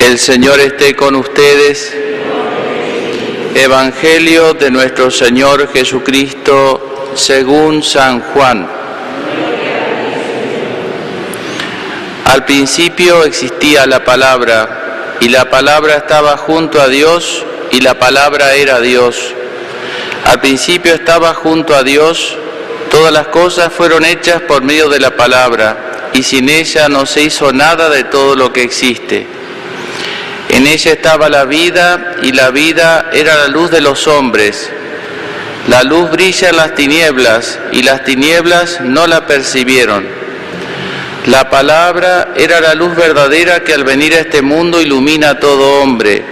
El Señor esté con ustedes. Evangelio de nuestro Señor Jesucristo según San Juan. Al principio existía la palabra y la palabra estaba junto a Dios y la palabra era Dios. Al principio estaba junto a Dios, todas las cosas fueron hechas por medio de la palabra y sin ella no se hizo nada de todo lo que existe. En ella estaba la vida y la vida era la luz de los hombres. La luz brilla en las tinieblas y las tinieblas no la percibieron. La palabra era la luz verdadera que al venir a este mundo ilumina a todo hombre.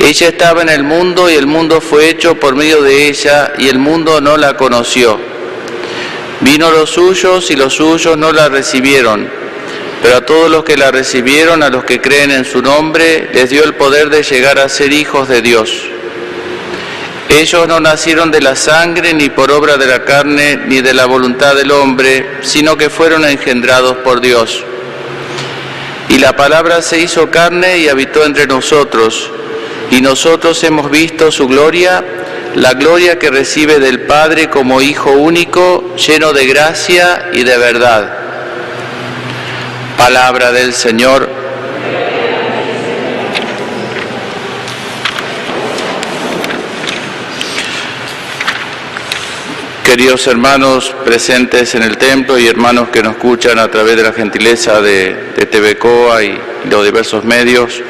Ella estaba en el mundo y el mundo fue hecho por medio de ella y el mundo no la conoció. Vino los suyos y los suyos no la recibieron pero a todos los que la recibieron, a los que creen en su nombre, les dio el poder de llegar a ser hijos de Dios. Ellos no nacieron de la sangre, ni por obra de la carne, ni de la voluntad del hombre, sino que fueron engendrados por Dios. Y la palabra se hizo carne y habitó entre nosotros, y nosotros hemos visto su gloria, la gloria que recibe del Padre como Hijo único, lleno de gracia y de verdad. Palabra del Señor. Queridos hermanos presentes en el templo y hermanos que nos escuchan a través de la gentileza de, de TVCOA y los diversos medios,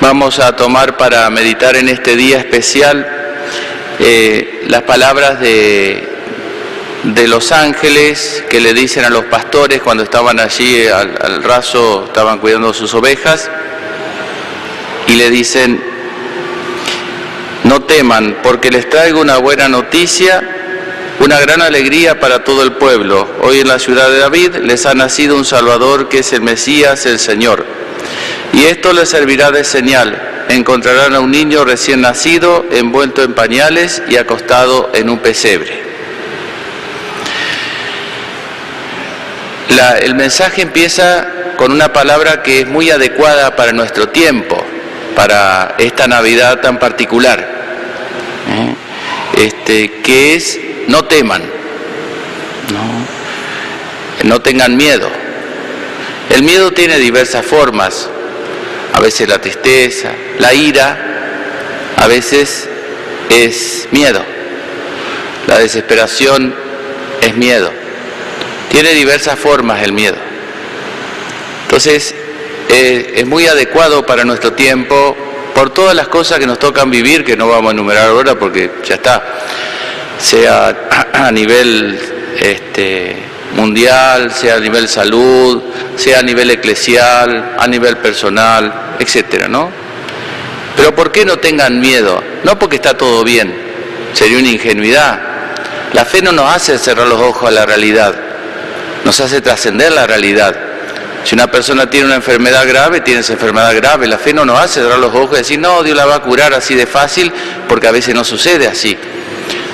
vamos a tomar para meditar en este día especial eh, las palabras de de los ángeles que le dicen a los pastores cuando estaban allí al, raso, estaban cuidando sus ovejas, y le dicen, no teman, porque les traigo una buena noticia, una gran alegría para todo el pueblo. Hoy en la ciudad de David les ha nacido un Salvador que es el Mesías, el Señor. Y esto les servirá de señal. Encontrarán a un niño recién nacido, envuelto en pañales y acostado en un pesebre. El mensaje empieza con una palabra que es muy adecuada para nuestro tiempo, para esta Navidad tan particular, ¿eh? este, que es no teman, no, no tengan miedo. El miedo tiene diversas formas, a veces la tristeza, la ira, a veces es miedo, la desesperación es miedo. Tiene diversas formas el miedo. Entonces, eh, es muy adecuado para nuestro tiempo por todas las cosas que nos tocan vivir, que no vamos a enumerar ahora porque ya está, sea a nivel este, mundial, sea a nivel salud, sea a nivel eclesial, a nivel personal, etcétera, ¿no? Pero ¿por qué no tengan miedo? No porque está todo bien, sería una ingenuidad. La fe no nos hace cerrar los ojos a la realidad nos hace trascender la realidad. Si una persona tiene una enfermedad grave, tiene esa enfermedad grave. La fe no nos hace cerrar los ojos y decir, no, Dios la va a curar así de fácil, porque a veces no sucede así.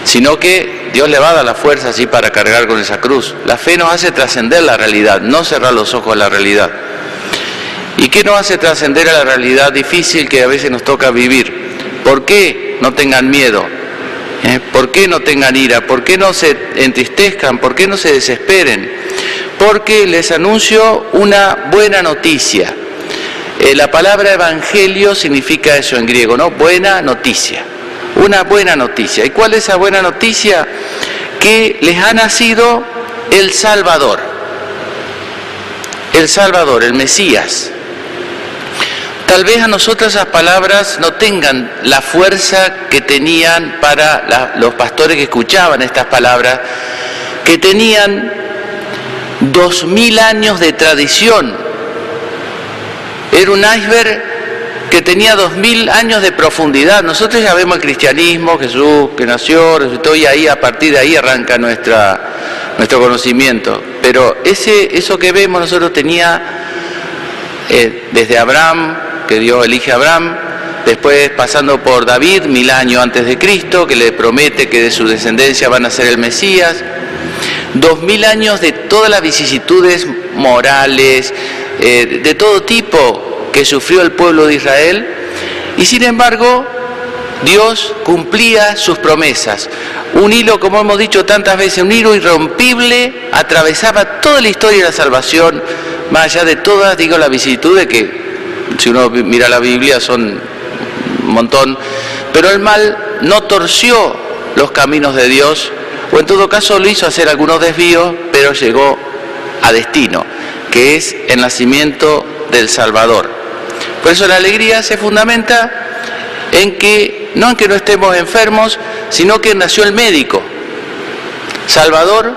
Sino que Dios le va a dar la fuerza así para cargar con esa cruz. La fe nos hace trascender la realidad, no cerrar los ojos a la realidad. ¿Y qué nos hace trascender a la realidad difícil que a veces nos toca vivir? ¿Por qué no tengan miedo? ¿Por qué no tengan ira? ¿Por qué no se entristezcan? ¿Por qué no se desesperen? Porque les anuncio una buena noticia. Eh, la palabra evangelio significa eso en griego, ¿no? Buena noticia. Una buena noticia. ¿Y cuál es esa buena noticia? Que les ha nacido el Salvador. El Salvador, el Mesías. Tal vez a nosotros esas palabras no tengan la fuerza que tenían para los pastores que escuchaban estas palabras, que tenían dos mil años de tradición. Era un iceberg que tenía dos mil años de profundidad. Nosotros ya vemos el cristianismo, Jesús que nació, resucitó y ahí a partir de ahí arranca nuestra, nuestro conocimiento. Pero ese, eso que vemos nosotros tenía eh, desde Abraham, que Dios elige a Abraham, después pasando por David, mil años antes de Cristo, que le promete que de su descendencia van a ser el Mesías, dos mil años de todas las vicisitudes morales, eh, de todo tipo que sufrió el pueblo de Israel, y sin embargo Dios cumplía sus promesas. Un hilo, como hemos dicho tantas veces, un hilo irrompible atravesaba toda la historia de la salvación, más allá de todas, digo, la vicisitud de que, si uno mira la Biblia, son un montón, pero el mal no torció los caminos de Dios, o en todo caso lo hizo hacer algunos desvíos, pero llegó a destino, que es el nacimiento del Salvador. Por eso la alegría se fundamenta en que, no en que no estemos enfermos, sino que nació el médico. Salvador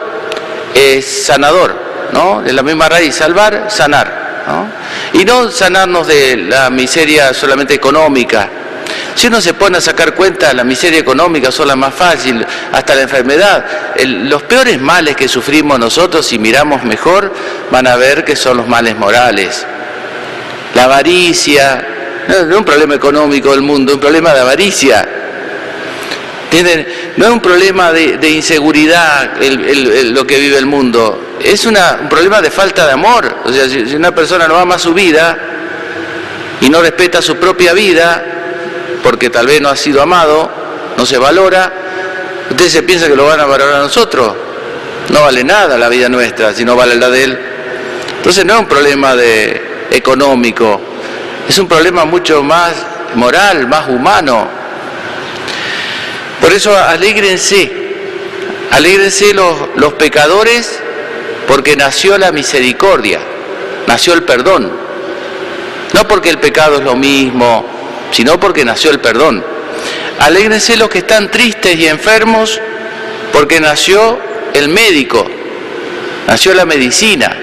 es sanador, ¿no? De la misma raíz, salvar, sanar, ¿no? Y no sanarnos de la miseria solamente económica. Si uno se pone a sacar cuenta, la miseria económica son las más fácil, hasta la enfermedad. los peores males que sufrimos nosotros, si miramos mejor, van a ver que son los males morales. La avaricia, no, es un problema económico del mundo, es un problema de avaricia. No es un problema de, inseguridad lo que vive el mundo, es un problema de falta de amor. O sea, si, una persona no ama su vida y no respeta su propia vida, porque tal vez no ha sido amado, no se valora, ¿usted se piensa que lo van a valorar a nosotros? No vale nada la vida nuestra si no vale la de él. Entonces no es un problema de económico, es un problema mucho más moral, más humano. Por eso alégrense, alégrense los, los pecadores porque nació la misericordia, nació el perdón. No porque el pecado es lo mismo, sino porque nació el perdón. Alégrense los que están tristes y enfermos porque nació el médico, nació la medicina,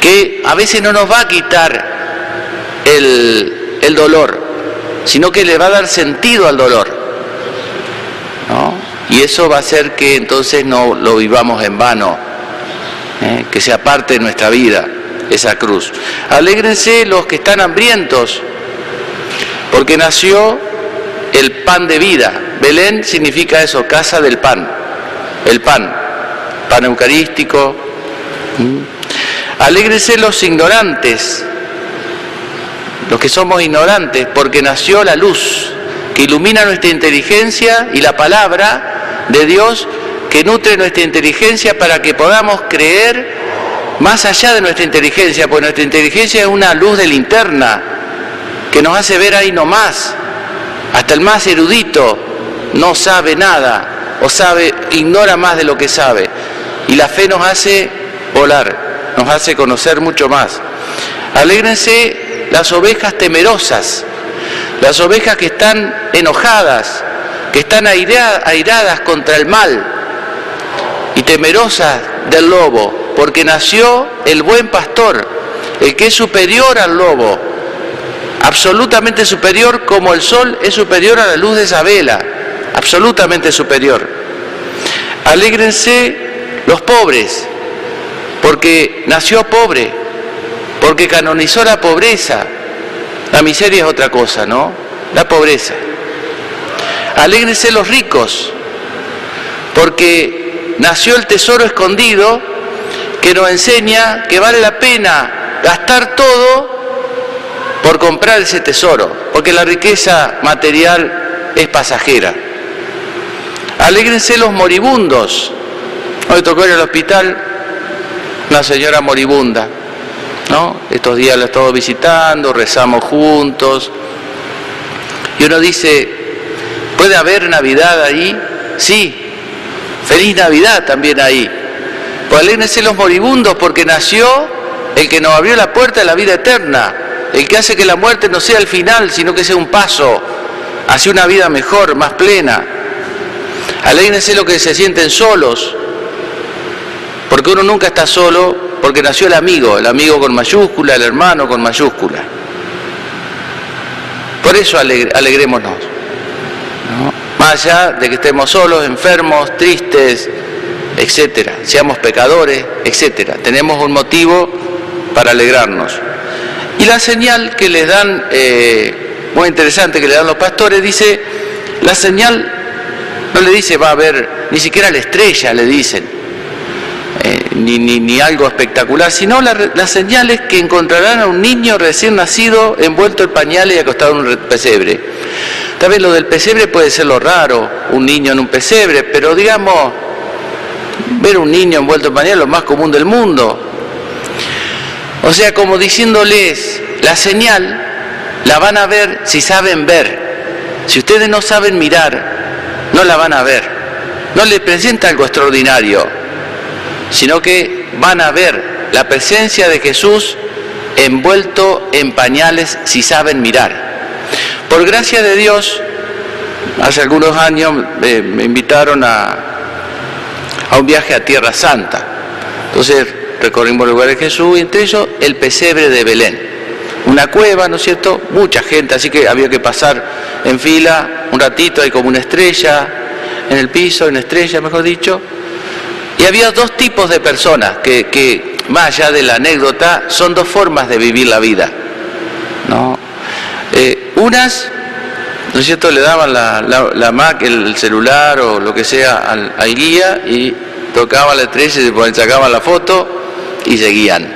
que a veces no nos va a quitar el, dolor, sino que le va a dar sentido al dolor. Y eso va a hacer que entonces no lo vivamos en vano, ¿eh? que sea parte de nuestra vida esa cruz. Alégrense los que están hambrientos, porque nació el pan de vida. Belén significa eso, casa del pan, el pan, pan eucarístico. Alégrense los ignorantes, los que somos ignorantes, porque nació la luz que ilumina nuestra inteligencia y la palabra de Dios que nutre nuestra inteligencia para que podamos creer más allá de nuestra inteligencia, porque nuestra inteligencia es una luz de linterna que nos hace ver ahí nomás. Hasta el más erudito no sabe nada o sabe, ignora más de lo que sabe. Y la fe nos hace volar, nos hace conocer mucho más. Alégrense las ovejas temerosas, las ovejas que están enojadas, que están airadas contra el mal y temerosas del lobo, porque nació el buen pastor, el que es superior al lobo, absolutamente superior como el sol es superior a la luz de esa vela, absolutamente superior. Alégrense los pobres, porque nació pobre, porque canonizó la pobreza. La miseria es otra cosa, ¿no? La pobreza. Alégrense los ricos, porque nació el tesoro escondido que nos enseña que vale la pena gastar todo por comprar ese tesoro, porque la riqueza material es pasajera. Alégrense los moribundos. Hoy tocó ir al hospital una señora moribunda. ¿no? Estos días la he estado visitando, rezamos juntos. Y uno dice, ¿puede haber Navidad ahí? Sí, feliz Navidad también ahí. Pues los moribundos porque nació el que nos abrió la puerta de la vida eterna, el que hace que la muerte no sea el final, sino que sea un paso hacia una vida mejor, más plena. Alégrense los que se sienten solos, porque uno nunca está solo porque nació el amigo, el amigo con mayúscula, el hermano con mayúscula. Por eso alegrémonos. Más allá de que estemos solos, enfermos, tristes, etcétera, seamos pecadores, etcétera. Tenemos un motivo para alegrarnos. Y la señal que les dan, eh, muy interesante que le dan los pastores, dice, la señal no le dice va a haber, ni siquiera la estrella le dicen. Eh, ni, ni, algo espectacular, sino las señales que encontrarán a un niño recién nacido envuelto en pañales y acostado en un pesebre. Tal lo del pesebre puede ser lo raro, un niño en un pesebre, pero digamos, ver un niño envuelto en pañales es lo más común del mundo. O sea, como diciéndoles, la señal la van a ver si saben ver. Si ustedes no saben mirar, no la van a ver. No les presenta algo extraordinario, sino que van a ver la presencia de Jesús envuelto en pañales si saben mirar. Por gracia de Dios, hace algunos años me invitaron a, a un viaje a Tierra Santa. Entonces recorrimos el lugar de Jesús y entre ellos el pesebre de Belén. Una cueva, ¿no es cierto? Mucha gente, así que había que pasar en fila un ratito, hay como una estrella en el piso, una estrella, mejor dicho. Y había dos tipos de personas que, que más allá de la anécdota, son dos formas de vivir la vida. ¿no? Eh, unas, ¿no es cierto?, le daban la, la, Mac, el celular o lo que sea al, guía y tocaba la estrella y se sacaban la foto y seguían.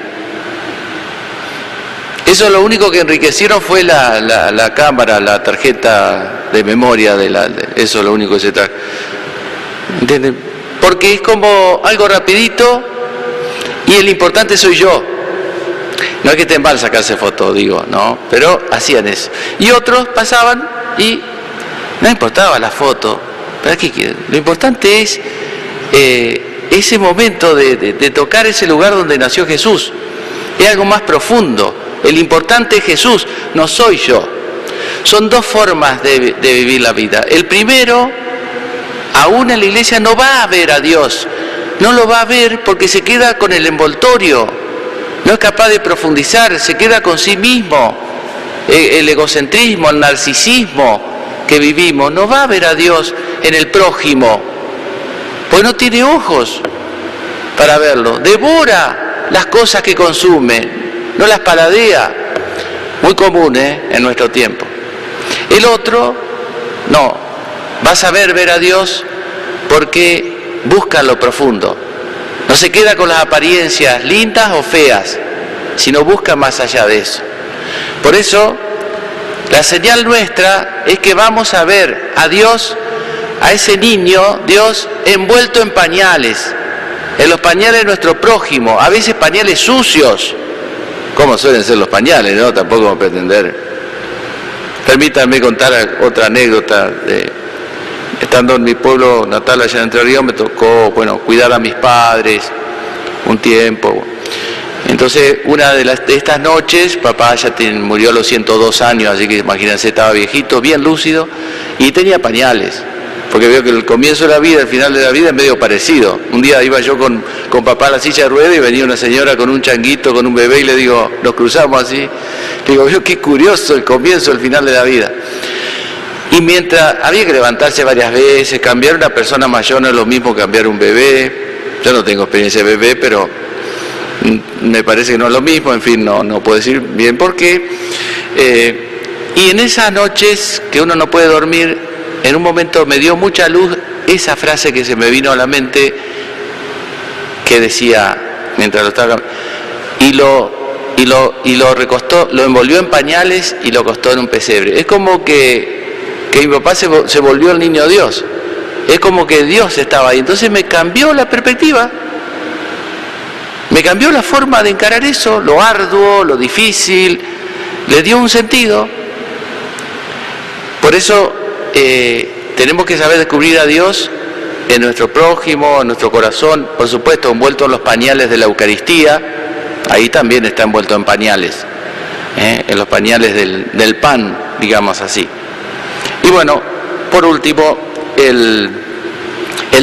Eso lo único que enriquecieron fue la, la, cámara, la tarjeta de memoria, de la, eso es lo único que se trae. ¿Entienden? Porque es como algo rapidito y el importante soy yo. No es que estén mal sacarse fotos, digo, no, pero hacían eso. Y otros pasaban y no importaba la foto. ¿Para qué Lo importante es eh, ese momento de, tocar ese lugar donde nació Jesús. Es algo más profundo. El importante es Jesús, no soy yo. Son dos formas de, de vivir la vida. El primero, aún en la iglesia no va a ver a Dios, no lo va a ver porque se queda con el envoltorio, no es capaz de profundizar, se queda con sí mismo, el egocentrismo, el narcisismo que vivimos, no va a ver a Dios en el prójimo, pues no tiene ojos para verlo, devora las cosas que consume, no las paladea, muy común ¿eh? en nuestro tiempo. El otro, no, va a saber ver a Dios porque busca lo profundo, no se queda con las apariencias lindas o feas, sino busca más allá de eso. Por eso, la señal nuestra es que vamos a ver a Dios, a ese niño, Dios envuelto en pañales, en los pañales de nuestro prójimo, a veces pañales sucios, como suelen ser los pañales, ¿no? Tampoco vamos a pretender. Permítanme contar otra anécdota de, estando en mi pueblo natal allá en Entre Ríos, me tocó, bueno, cuidar a mis padres un tiempo. Entonces, una de, las, de estas noches, papá ya murió a los 102 años, así que imagínense, estaba viejito, bien lúcido, y tenía pañales, porque veo que el comienzo de la vida, el final de la vida es medio parecido. Un día iba yo con, con papá a la silla de ruedas y venía una señora con un changuito, con un bebé, y le digo, nos cruzamos así. Le digo, veo qué curioso el comienzo, el final de la vida. Y mientras había que levantarse varias veces, cambiar una persona mayor no es lo mismo que cambiar un bebé. Yo no tengo experiencia de bebé, pero me parece que no es lo mismo, en fin, no, no puedo decir bien por qué. Eh, y en esas noches que uno no puede dormir, en un momento me dio mucha luz esa frase que se me vino a la mente que decía, mientras lo estaba y lo y lo y lo recostó, lo envolvió en pañales y lo acostó en un pesebre. Es como que que mi papá se, volvió el niño Dios. Es como que Dios estaba ahí. Entonces me cambió la perspectiva. Me cambió la forma de encarar eso, lo arduo, lo difícil. Le dio un sentido. Por eso eh, tenemos que saber descubrir a Dios en nuestro prójimo, en nuestro corazón, por supuesto, envuelto en los pañales de la Eucaristía, ahí también está envuelto en pañales, ¿eh? en los pañales del pan, digamos así. Bueno, por último, el,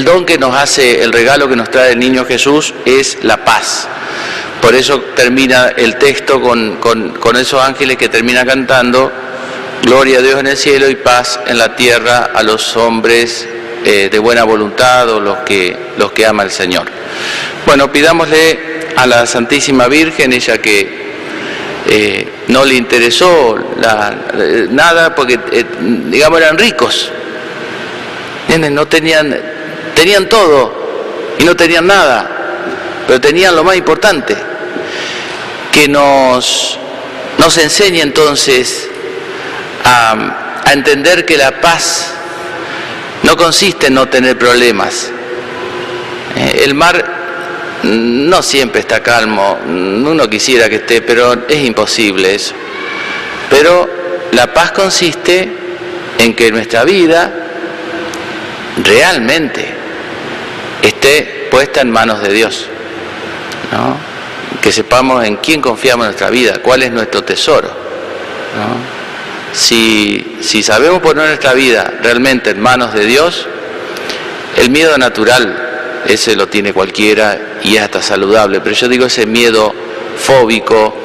don que nos hace, el regalo que nos trae el niño Jesús es la paz. Por eso termina el texto con, esos ángeles que termina cantando, Gloria a Dios en el cielo y paz en la tierra a los hombres eh, de buena voluntad o los que, los que ama el Señor. Bueno, pidámosle a la Santísima Virgen, ella que eh, no le interesó nada porque, eh, digamos, eran ricos. No tenían, tenían todo y no tenían nada. pero tenían lo más importante, que nos, nos enseña entonces a, a entender que la paz no consiste en no tener problemas. Eh, el mar no siempre está calmo, uno quisiera que esté, pero es imposible eso. Pero la paz consiste en que nuestra vida realmente esté puesta en manos de Dios. Que sepamos en quién confiamos nuestra vida, cuál es nuestro tesoro. Si, si sabemos poner nuestra vida realmente en manos de Dios, el miedo natural, ese lo tiene cualquiera y es hasta saludable, pero yo digo ese miedo fóbico,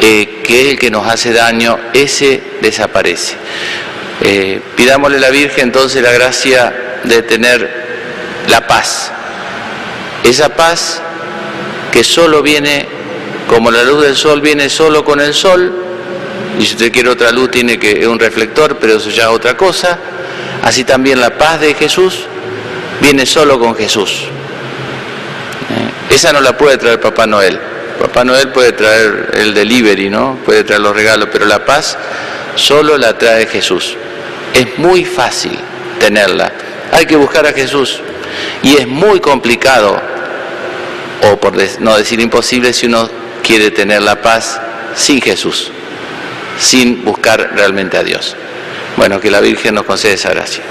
eh, que es el que nos hace daño, ese desaparece. Eh, pidámosle a la Virgen entonces la gracia de tener la paz. Esa paz que solo viene, como la luz del sol viene solo con el sol, y si usted quiere otra luz tiene que un reflector, pero eso ya es otra cosa. Así también la paz de Jesús viene solo con Jesús. Esa no la puede traer Papá Noel. Papá Noel puede traer el delivery, ¿no? Puede traer los regalos, pero la paz solo la trae Jesús. Es muy fácil tenerla. Hay que buscar a Jesús. Y es muy complicado, o por no decir imposible, si uno quiere tener la paz sin Jesús, sin buscar realmente a Dios. Bueno, que la Virgen nos conceda esa gracia.